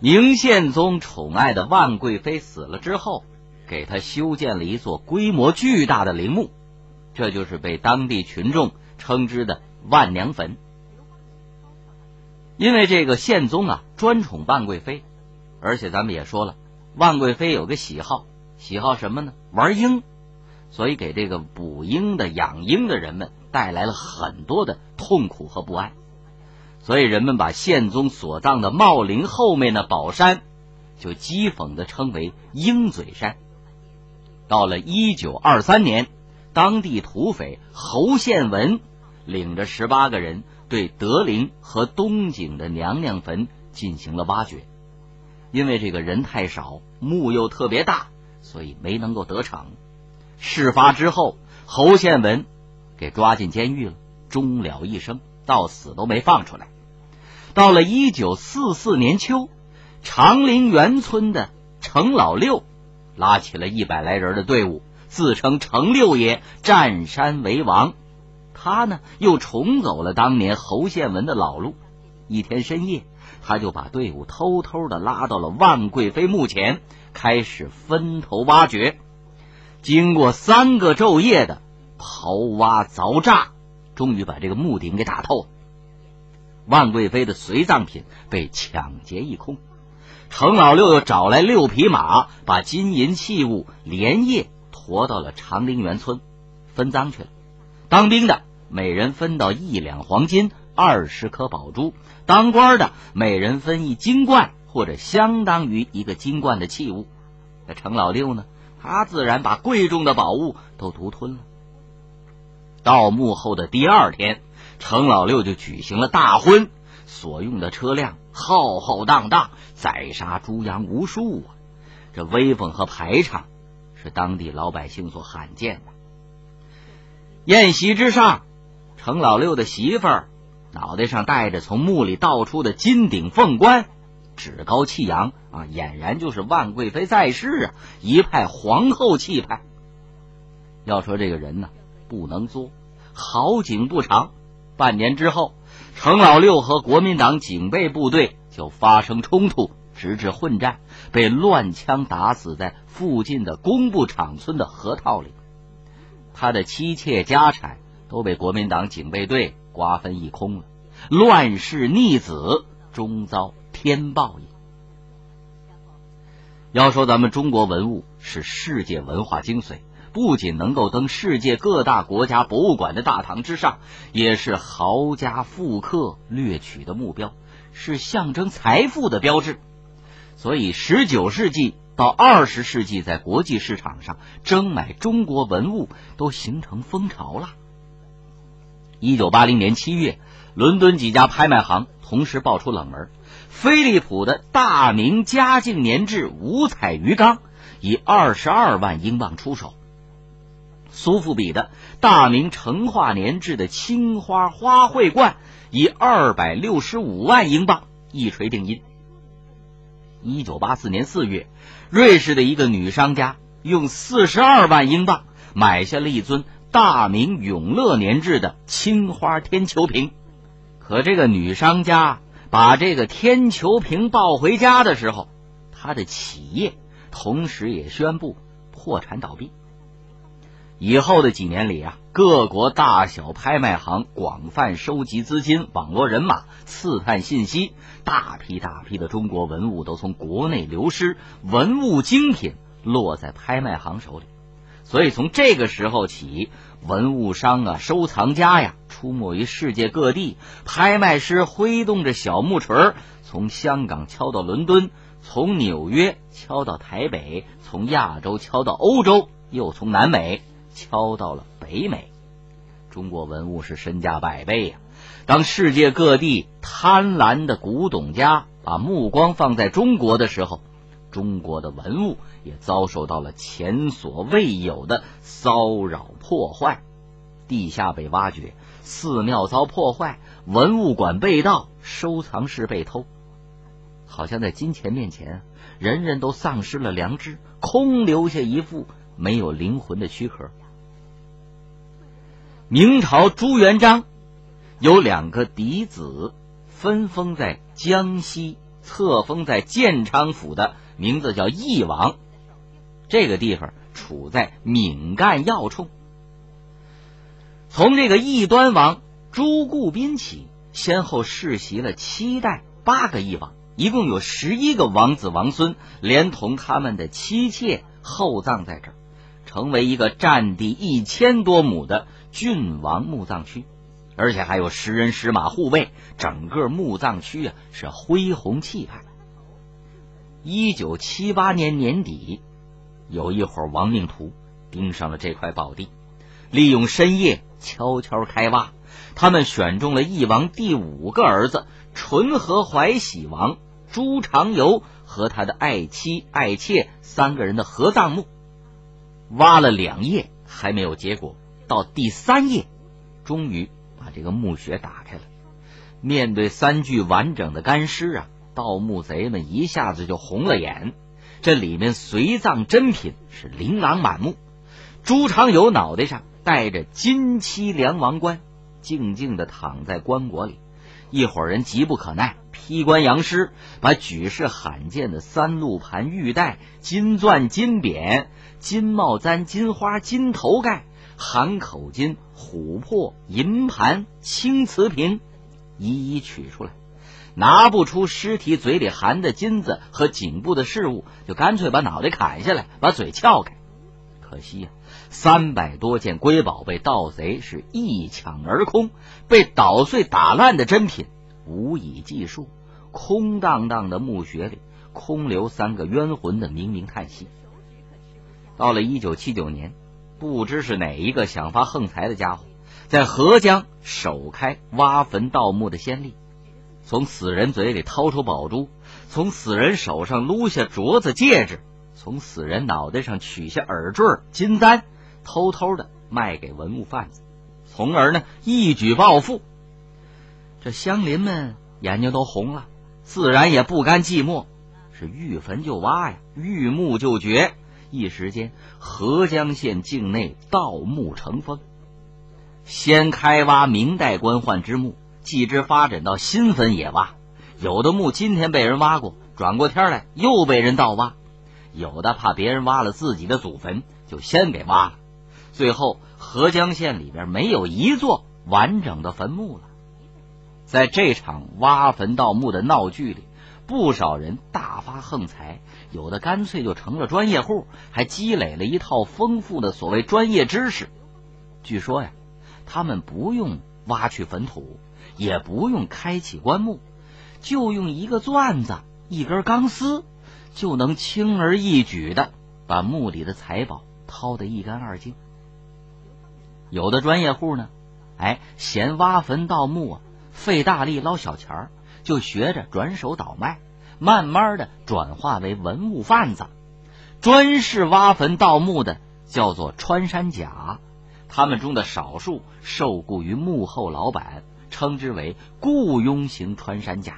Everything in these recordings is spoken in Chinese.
明宪宗宠爱的万贵妃死了之后，给他修建了一座规模巨大的陵墓，这就是被当地群众称之的万娘坟。因为这个宪宗啊专宠万贵妃，而且咱们也说了，万贵妃有个喜好，喜好什么呢？玩鹰，所以给这个捕鹰的、养鹰的人们带来了很多的痛苦和不安。所以人们把宪宗所葬的茂陵后面的宝山，就讥讽的称为鹰嘴山。到了一九二三年，当地土匪侯宪文领着十八个人。对德陵和东景的娘娘坟进行了挖掘，因为这个人太少，墓又特别大，所以没能够得逞。事发之后，侯宪文给抓进监狱了，终了一生，到死都没放出来。到了一九四四年秋，长林园村的程老六拉起了一百来人的队伍，自称程六爷，占山为王。他呢，又重走了当年侯宪文的老路。一天深夜，他就把队伍偷偷的拉到了万贵妃墓前，开始分头挖掘。经过三个昼夜的刨挖凿炸，终于把这个墓顶给打透了。万贵妃的随葬品被抢劫一空。程老六又找来六匹马，把金银器物连夜驮到了长陵园村，分赃去了。当兵的。每人分到一两黄金、二十颗宝珠，当官的每人分一金冠或者相当于一个金冠的器物。那程老六呢？他自然把贵重的宝物都独吞了。盗墓后的第二天，程老六就举行了大婚，所用的车辆浩浩荡荡，宰杀猪羊无数啊！这威风和排场是当地老百姓所罕见的。宴席之上。程老六的媳妇儿脑袋上戴着从墓里倒出的金顶凤冠，趾高气扬啊，俨然就是万贵妃在世啊，一派皇后气派。要说这个人呢，不能作，好景不长，半年之后，程老六和国民党警备部队就发生冲突，直至混战，被乱枪打死在附近的工部场村的河套里。他的妻妾家产。都被国民党警备队瓜分一空了，乱世逆子终遭天报应。要说咱们中国文物是世界文化精髓，不仅能够登世界各大国家博物馆的大堂之上，也是豪家富客掠取的目标，是象征财富的标志。所以，十九世纪到二十世纪，在国际市场上争买中国文物都形成风潮了。一九八零年七月，伦敦几家拍卖行同时爆出冷门：飞利浦的大明嘉靖年制五彩鱼缸以二十二万英镑出手；苏富比的大明成化年制的青花花卉罐以二百六十五万英镑一锤定音。一九八四年四月，瑞士的一个女商家用四十二万英镑买下了一尊。大明永乐年制的青花天球瓶，可这个女商家把这个天球瓶抱回家的时候，她的企业同时也宣布破产倒闭。以后的几年里啊，各国大小拍卖行广泛收集资金，网络人马，刺探信息，大批大批的中国文物都从国内流失，文物精品落在拍卖行手里。所以从这个时候起，文物商啊、收藏家呀，出没于世界各地。拍卖师挥动着小木锤，从香港敲到伦敦，从纽约敲到台北，从亚洲敲到欧洲，又从南美敲到了北美。中国文物是身价百倍呀！当世界各地贪婪的古董家把目光放在中国的时候，中国的文物也遭受到了前所未有的骚扰破坏，地下被挖掘，寺庙遭破坏，文物馆被盗，收藏室被偷，好像在金钱面前，人人都丧失了良知，空留下一副没有灵魂的躯壳。明朝朱元璋有两个嫡子，分封在江西。册封在建昌府的名字叫义王。这个地方处在闽赣要冲。从这个义端王朱固斌起，先后世袭了七代八个义王，一共有十一个王子王孙，连同他们的妻妾厚葬在这儿，成为一个占地一千多亩的郡王墓葬区。而且还有十人十马护卫，整个墓葬区啊是恢宏气派。一九七八年年底，有一伙亡命徒盯上了这块宝地，利用深夜悄悄开挖。他们选中了义王第五个儿子纯和怀喜王朱长游和他的爱妻爱妾三个人的合葬墓，挖了两夜还没有结果，到第三夜，终于。把这个墓穴打开了，面对三具完整的干尸啊，盗墓贼们一下子就红了眼。这里面随葬珍品是琳琅满目。朱长友脑袋上戴着金漆梁王冠，静静的躺在棺椁里。一伙人急不可耐，披棺扬尸，把举世罕见的三鹿盘玉带、金钻金匾、金帽簪、金花、金头盖。含口金、琥珀、银盘、青瓷瓶，一一取出来。拿不出尸体嘴里含的金子和颈部的饰物，就干脆把脑袋砍下来，把嘴撬开。可惜呀，三百多件瑰宝被盗贼是一抢而空，被捣碎打烂的珍品无以计数。空荡荡的墓穴里，空留三个冤魂的冥冥叹息。到了一九七九年。不知是哪一个想发横财的家伙，在河江首开挖坟盗墓的先例，从死人嘴里掏出宝珠，从死人手上撸下镯子戒指，从死人脑袋上取下耳坠金簪，偷偷的卖给文物贩子，从而呢一举暴富。这乡邻们眼睛都红了，自然也不甘寂寞，是遇坟就挖呀，遇墓就掘。一时间，合江县境内盗墓成风。先开挖明代官宦之墓，继之发展到新坟也挖。有的墓今天被人挖过，转过天来又被人盗挖。有的怕别人挖了自己的祖坟，就先给挖了。最后，合江县里边没有一座完整的坟墓了。在这场挖坟盗墓的闹剧里。不少人大发横财，有的干脆就成了专业户，还积累了一套丰富的所谓专业知识。据说呀，他们不用挖去坟土，也不用开启棺木，就用一个钻子、一根钢丝，就能轻而易举的把墓里的财宝掏得一干二净。有的专业户呢，哎，嫌挖坟盗墓啊费大力捞小钱儿。就学着转手倒卖，慢慢的转化为文物贩子，专事挖坟盗墓的叫做穿山甲，他们中的少数受雇于幕后老板，称之为雇佣型穿山甲。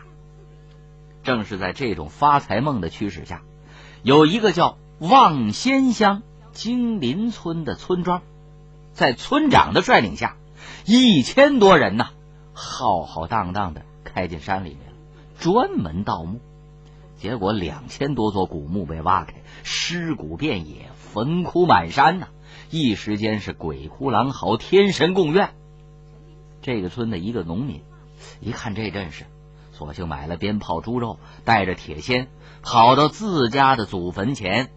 正是在这种发财梦的驱使下，有一个叫望仙乡金林村的村庄，在村长的率领下，一千多人呐，浩浩荡荡的。开进山里面，专门盗墓，结果两千多座古墓被挖开，尸骨遍野，坟窟满山呐！一时间是鬼哭狼嚎，天神共怨。这个村的一个农民一看这阵势，索性买了鞭炮、猪肉，带着铁锨，跑到自家的祖坟前，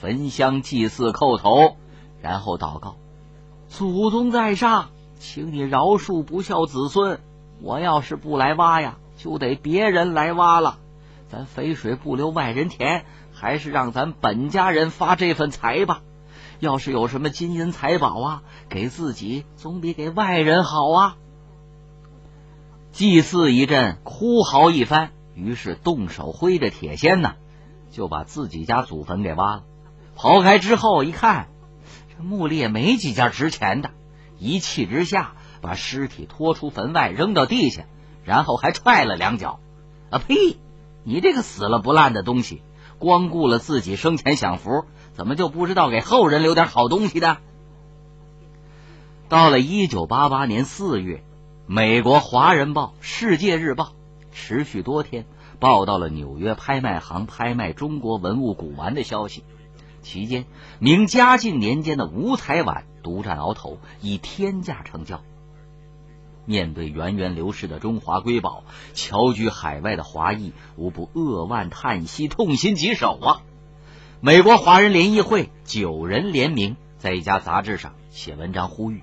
焚香祭祀、叩头，然后祷告：“祖宗在上，请你饶恕不孝子孙。”我要是不来挖呀，就得别人来挖了。咱肥水不流外人田，还是让咱本家人发这份财吧。要是有什么金银财宝啊，给自己总比给外人好啊。祭祀一阵，哭嚎一番，于是动手挥着铁锨呢，就把自己家祖坟给挖了。刨开之后一看，这墓里也没几件值钱的，一气之下。把尸体拖出坟外，扔到地下，然后还踹了两脚。啊呸！你这个死了不烂的东西，光顾了自己生前享福，怎么就不知道给后人留点好东西呢？到了一九八八年四月，美国《华人报》《世界日报》持续多天报道了纽约拍卖行拍卖中国文物古玩的消息。期间，明嘉靖年间的五彩碗独占鳌头，以天价成交。面对源源流失的中华瑰宝，侨居海外的华裔无不扼腕叹息，痛心疾首啊！美国华人联谊会九人联名，在一家杂志上写文章呼吁：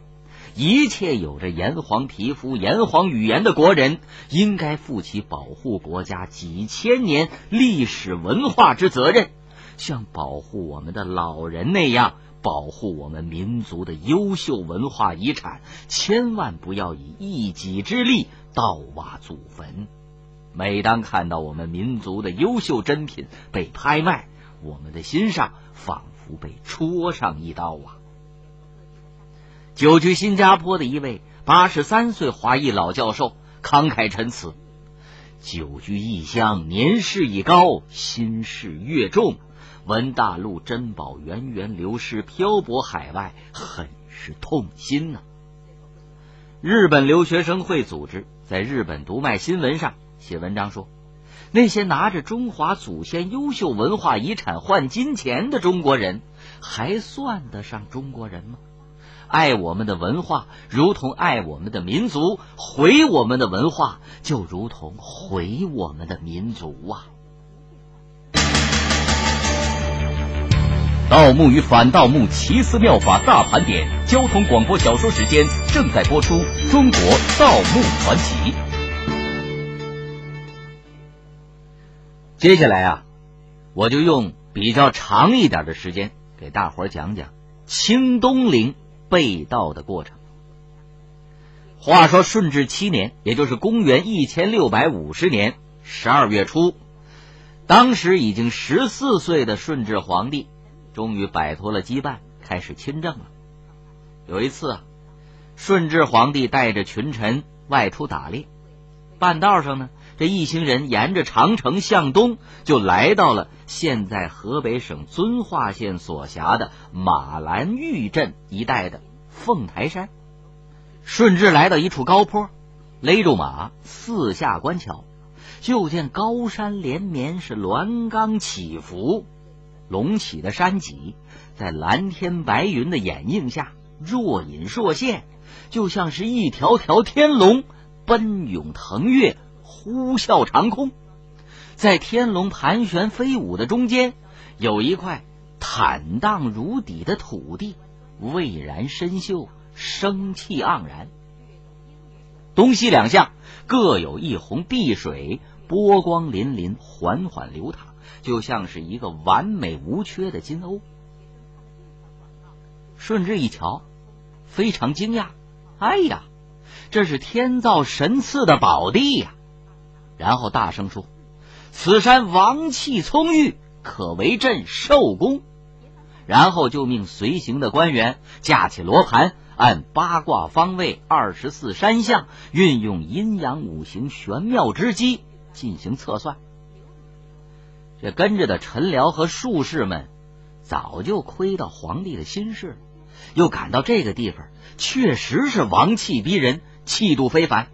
一切有着炎黄皮肤、炎黄语言的国人，应该负起保护国家几千年历史文化之责任。像保护我们的老人那样保护我们民族的优秀文化遗产，千万不要以一己之力盗挖祖坟。每当看到我们民族的优秀珍品被拍卖，我们的心上仿佛被戳上一刀啊！久居新加坡的一位八十三岁华裔老教授慷慨陈词：“久居异乡，年事已高，心事越重。”闻大陆珍宝源源流失，漂泊海外，很是痛心呐。日本留学生会组织在日本读卖新闻上写文章说，那些拿着中华祖先优秀文化遗产换金钱的中国人，还算得上中国人吗？爱我们的文化，如同爱我们的民族；毁我们的文化，就如同毁我们的民族啊！盗墓与反盗墓奇思妙法大盘点，交通广播小说时间正在播出《中国盗墓传奇》。接下来啊，我就用比较长一点的时间给大伙儿讲讲清东陵被盗的过程。话说顺治七年，也就是公元一千六百五十年十二月初，当时已经十四岁的顺治皇帝。终于摆脱了羁绊，开始亲政了。有一次啊，顺治皇帝带着群臣外出打猎，半道上呢，这一行人沿着长城向东，就来到了现在河北省遵化县所辖的马兰峪镇一带的凤台山。顺治来到一处高坡，勒住马，四下观瞧，就见高山连绵，是峦岗起伏。隆起的山脊，在蓝天白云的掩映下若隐若现，就像是一条条天龙奔涌腾跃，呼啸长空。在天龙盘旋飞舞的中间，有一块坦荡如砥的土地，蔚然深秀，生气盎然。东西两向各有一泓碧水，波光粼粼，缓缓流淌。就像是一个完美无缺的金瓯。顺治一瞧，非常惊讶：“哎呀，这是天造神赐的宝地呀！”然后大声说：“此山王气葱郁，可为朕寿宫。”然后就命随行的官员架起罗盘，按八卦方位、二十四山象，运用阴阳五行玄妙之机进行测算。这跟着的臣僚和术士们早就窥到皇帝的心事了，又感到这个地方确实是王气逼人，气度非凡。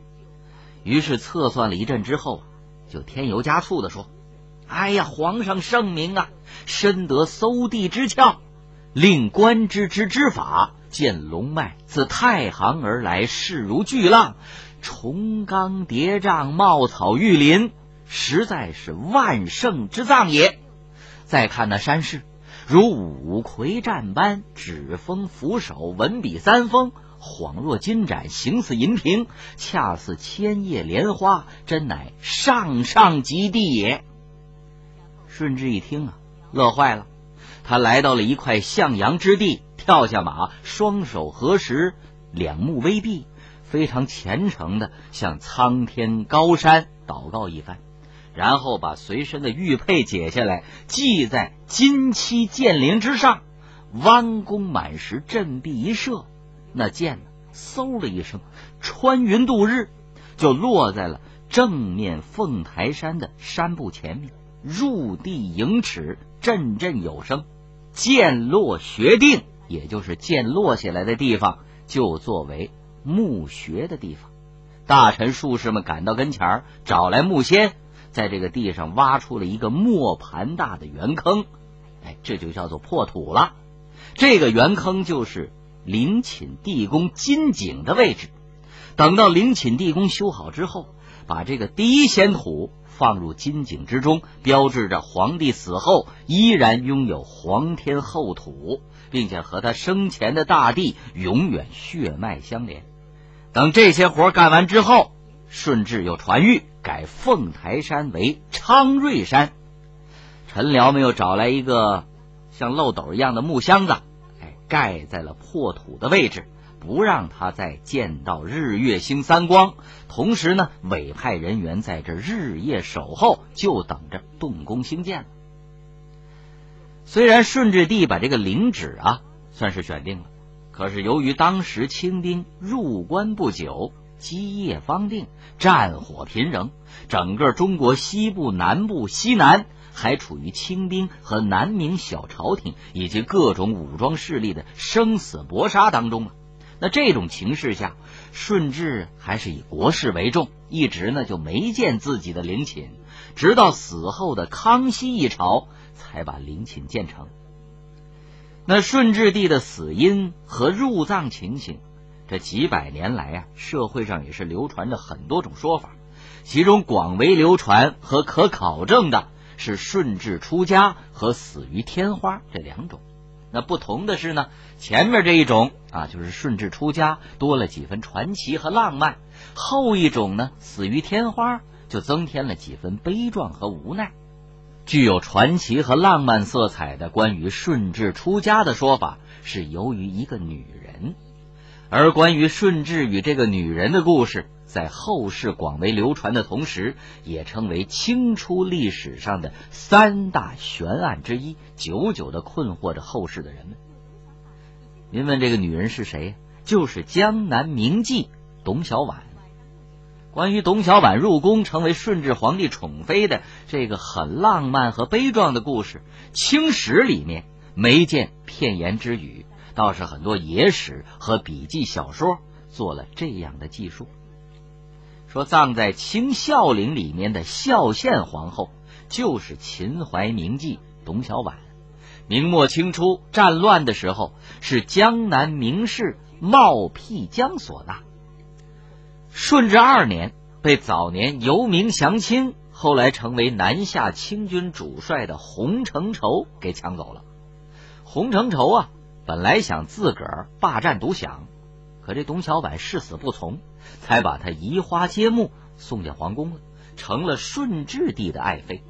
于是测算了一阵之后，就添油加醋的说：“哎呀，皇上圣明啊，深得搜地之窍，令观之之之法，见龙脉自太行而来，势如巨浪，重冈叠嶂，茂草郁林。”实在是万圣之藏也。再看那山势，如五魁战般，指峰扶首，文笔三峰，恍若金盏，形似银屏，恰似千叶莲花，真乃上上极地也。顺治一听啊，乐坏了。他来到了一块向阳之地，跳下马，双手合十，两目微闭，非常虔诚的向苍天高山祷告一番。然后把随身的玉佩解下来，系在金漆剑灵之上，弯弓满时，振臂一射，那箭呢，嗖的一声，穿云渡日，就落在了正面凤台山的山部前面，入地盈尺，阵阵有声。箭落穴定，也就是箭落下来的地方，就作为墓穴的地方。大臣术士们赶到跟前儿，找来木仙。在这个地上挖出了一个磨盘大的圆坑，哎，这就叫做破土了。这个圆坑就是陵寝地宫金井的位置。等到陵寝地宫修好之后，把这个第一仙土放入金井之中，标志着皇帝死后依然拥有皇天厚土，并且和他生前的大地永远血脉相连。等这些活干完之后，顺治又传谕改凤台山为昌瑞山。陈辽们又找来一个像漏斗一样的木箱子，哎，盖在了破土的位置。不让他再见到日月星三光，同时呢，委派人员在这日夜守候，就等着动工兴建了。虽然顺治帝把这个陵址啊算是选定了，可是由于当时清兵入关不久，基业方定，战火频仍，整个中国西部、南部、西南还处于清兵和南明小朝廷以及各种武装势力的生死搏杀当中啊。那这种情势下，顺治还是以国事为重，一直呢就没见自己的陵寝，直到死后的康熙一朝才把陵寝建成。那顺治帝的死因和入葬情形，这几百年来啊，社会上也是流传着很多种说法，其中广为流传和可考证的是顺治出家和死于天花这两种。那不同的是呢，前面这一种啊，就是顺治出家，多了几分传奇和浪漫；后一种呢，死于天花，就增添了几分悲壮和无奈。具有传奇和浪漫色彩的关于顺治出家的说法，是由于一个女人；而关于顺治与这个女人的故事。在后世广为流传的同时，也成为清初历史上的三大悬案之一，久久的困惑着后世的人们。您问这个女人是谁？就是江南名妓董小宛。关于董小宛入宫成为顺治皇帝宠妃的这个很浪漫和悲壮的故事，清史里面没见片言之语，倒是很多野史和笔记小说做了这样的记述。说葬在清孝陵里面的孝献皇后，就是秦淮名妓董小宛。明末清初战乱的时候，是江南名士冒辟疆所纳。顺治二年，被早年游名降清，后来成为南下清军主帅的洪承畴给抢走了。洪承畴啊，本来想自个儿霸占独享，可这董小宛誓死不从。才把他移花接木送进皇宫了，成了顺治帝的爱妃。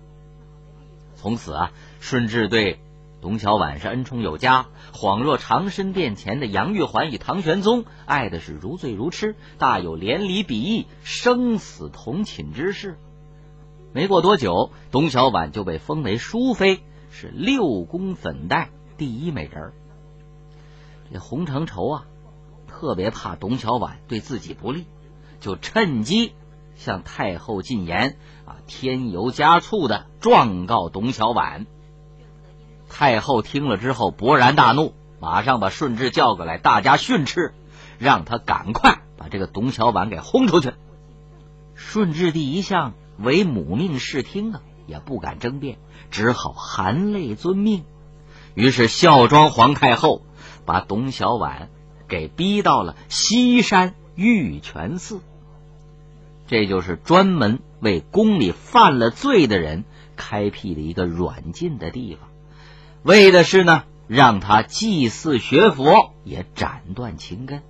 从此啊，顺治对董小宛是恩宠有加，恍若长生殿前的杨玉环与唐玄宗，爱的是如醉如痴，大有连理比翼、生死同寝之势。没过多久，董小宛就被封为淑妃，是六宫粉黛第一美人。这洪承畴啊。特别怕董小宛对自己不利，就趁机向太后进言啊，添油加醋的状告董小宛。太后听了之后勃然大怒，马上把顺治叫过来，大家训斥，让他赶快把这个董小宛给轰出去。顺治帝一向唯母命视听啊，也不敢争辩，只好含泪遵命。于是孝庄皇太后把董小宛。给逼到了西山玉泉寺，这就是专门为宫里犯了罪的人开辟的一个软禁的地方，为的是呢让他祭祀学佛，也斩断情根。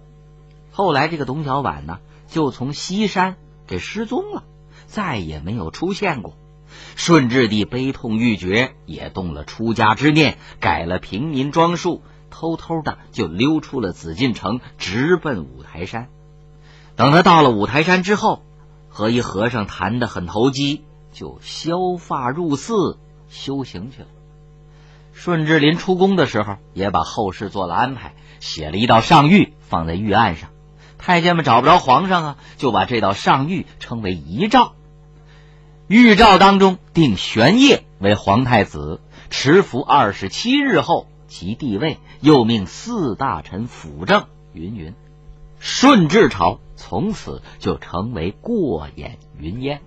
后来这个董小宛呢，就从西山给失踪了，再也没有出现过。顺治帝悲痛欲绝，也动了出家之念，改了平民装束。偷偷的就溜出了紫禁城，直奔五台山。等他到了五台山之后，和一和尚谈得很投机，就削发入寺修行去了。顺治临出宫的时候，也把后事做了安排，写了一道上谕放在御案上。太监们找不着皇上啊，就把这道上谕称为遗诏。预诏当中定玄烨为皇太子，持服二十七日后。即帝位，又命四大臣辅政，云云。顺治朝从此就成为过眼云烟。